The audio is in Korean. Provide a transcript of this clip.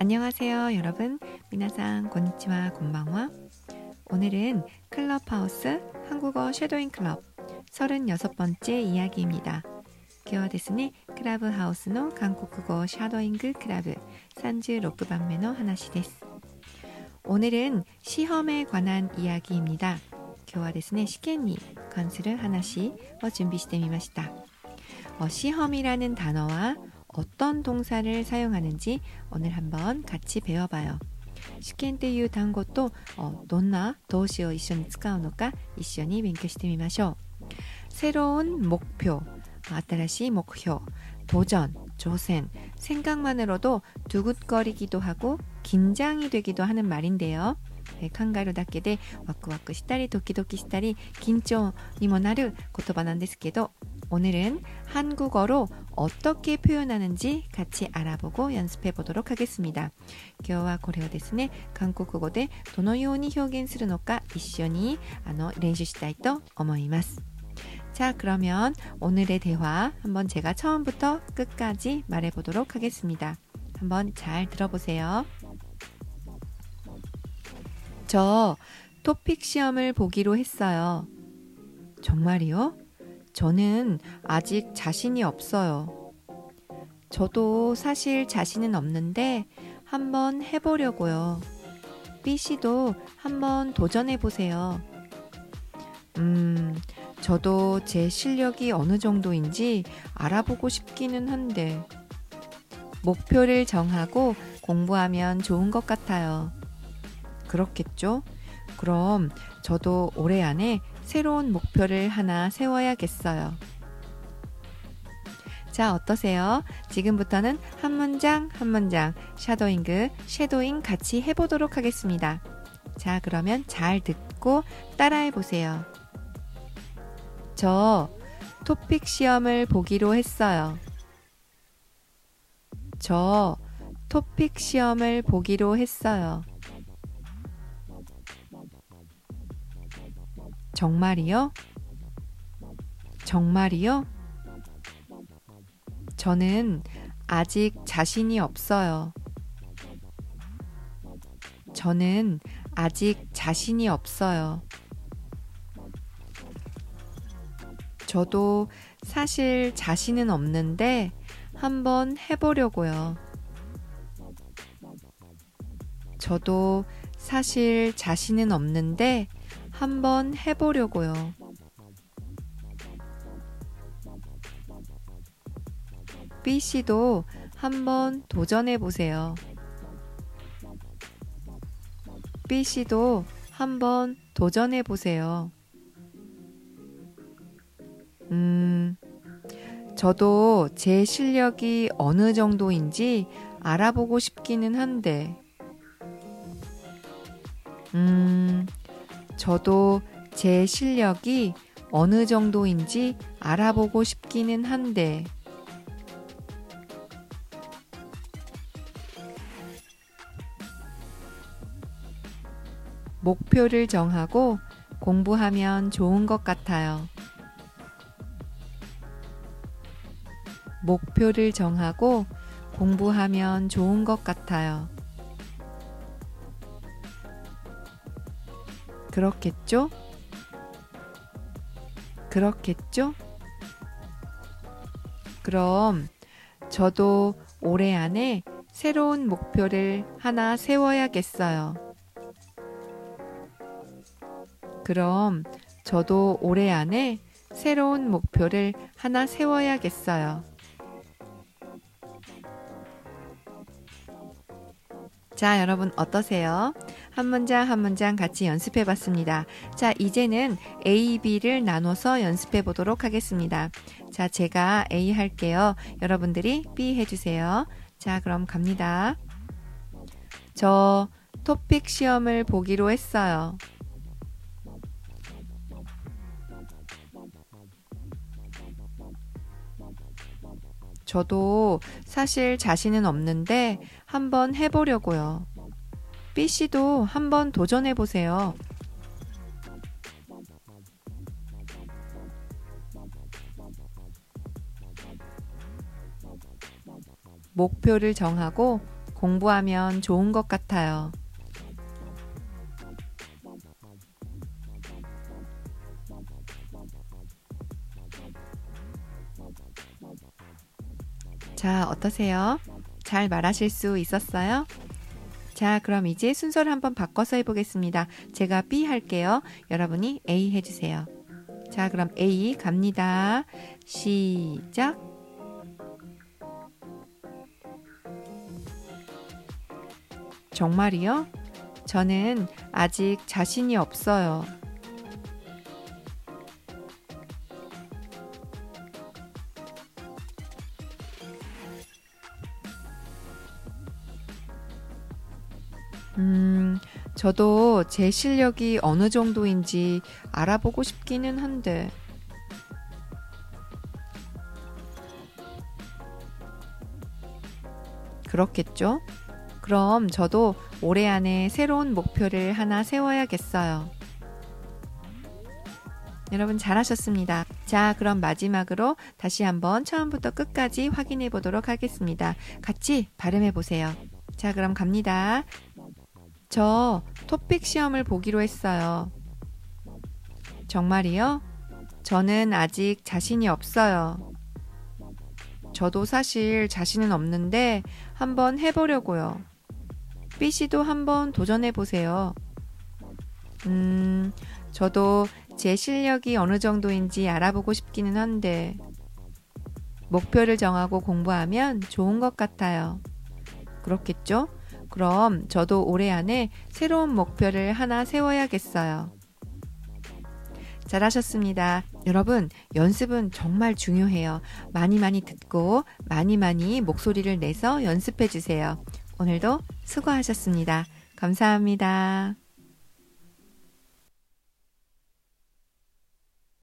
안녕하세요, 여러분. 미나상 곤니치와 곤방와. 오늘은 클럽하우스 한국어 쉐도잉 클럽 36번째 이야기입니다. 今日はですね、クラブハウスの韓国語シャドーイングクラブ36番目の話です。 오늘은 시험에 관한 이야기입니다. 今日はですね、試験に関する話を 준비してみました. 어, 시험이라는 단어와 어떤 동사를 사용하는지 오늘 한번 같이 배워봐요. 試験っていう単語と 어, どんな動詞を一緒に使うのか一緒に勉強してみましょう. 새로운 목표, 新しい 목표, 도전, 조센, 생각만으로도 두근거리기도 하고 긴장이 되기도 하는 말인데요. 네, 칸가루 닦게 돼 와꾸와꾸 시다리 도끼도끼 시다리 긴張に もなる 言葉なんですけど 오늘은 한국어로 어떻게 표현하는지 같이 알아보고 연습해 보도록 하겠습니다. 今日はこれをですね, 한국어で どのように表現するのか一緒に練習したいと思います. 자, 그러면 오늘의 대화 한번 제가 처음부터 끝까지 말해 보도록 하겠습니다. 한번 잘 들어보세요. 저 토픽 시험을 보기로 했어요. 정말이요? 저는 아직 자신이 없어요. 저도 사실 자신은 없는데 한번 해보려고요. B 씨도 한번 도전해 보세요. 음, 저도 제 실력이 어느 정도인지 알아보고 싶기는 한데, 목표를 정하고 공부하면 좋은 것 같아요. 그렇겠죠? 그럼 저도 올해 안에 새로운 목표를 하나 세워야겠어요. 자, 어떠세요? 지금부터는 한 문장 한 문장 샤도잉그, 쉐도잉 같이 해보도록 하겠습니다. 자, 그러면 잘 듣고 따라해 보세요. 저 토픽 시험을 보기로 했어요. 저 토픽 시험을 보기로 했어요. 정말이요? 정말이요? 저는 아직 자신이 없어요. 저는 아직 자신이 없어요. 저도 사실 자신은 없는데 한번 해보려고요. 저도 사실 자신은 없는데 한번 해보려고요. B 씨도 한번 도전해 보세요. B 씨도 한번 도전해 보세요. 음, 저도 제 실력이 어느 정도인지 알아보고 싶기는 한데, 음, 저도 제 실력이 어느 정도인지 알아보고 싶기는 한데, 목표를 정하고 공부하면 좋은 것 같아요. 목표를 정하고 공부하면 좋은 것 같아요. 그렇겠죠? 그렇겠죠? 그럼 저도 올해 안에 새로운 목표를 하나 세워야겠어요. 그럼 저도 올해 안에 새로운 목표를 하나 세워야겠어요. 자, 여러분 어떠세요? 한 문장 한 문장 같이 연습해 봤습니다. 자, 이제는 A, B를 나눠서 연습해 보도록 하겠습니다. 자, 제가 A 할게요. 여러분들이 B 해주세요. 자, 그럼 갑니다. 저 토픽 시험을 보기로 했어요. 저도 사실 자신은 없는데 한번 해보려고요. B 씨도 한번 도전해 보세요. 목표를 정하고 공부하면 좋은 것 같아요. 자, 어떠세요? 잘 말하실 수 있었어요? 자, 그럼 이제 순서를 한번 바꿔서 해보겠습니다. 제가 B 할게요. 여러분이 A 해주세요. 자, 그럼 A 갑니다. 시작. 정말이요? 저는 아직 자신이 없어요. 음, 저도 제 실력이 어느 정도인지 알아보고 싶기는 한데. 그렇겠죠? 그럼 저도 올해 안에 새로운 목표를 하나 세워야겠어요. 여러분 잘하셨습니다. 자, 그럼 마지막으로 다시 한번 처음부터 끝까지 확인해 보도록 하겠습니다. 같이 발음해 보세요. 자, 그럼 갑니다. 저 토픽 시험을 보기로 했어요. 정말이요? 저는 아직 자신이 없어요. 저도 사실 자신은 없는데 한번 해보려고요. B씨도 한번 도전해 보세요. 음, 저도 제 실력이 어느 정도인지 알아보고 싶기는 한데, 목표를 정하고 공부하면 좋은 것 같아요. 그렇겠죠? 그럼 저도 올해 안에 새로운 목표를 하나 세워야겠어요. 잘하셨습니다. 여러분, 연습은 정말 중요해요. 많이 많이 듣고 많이 많이 목소리를 내서 연습해 주세요. 오늘도 수고하셨습니다. 감사합니다.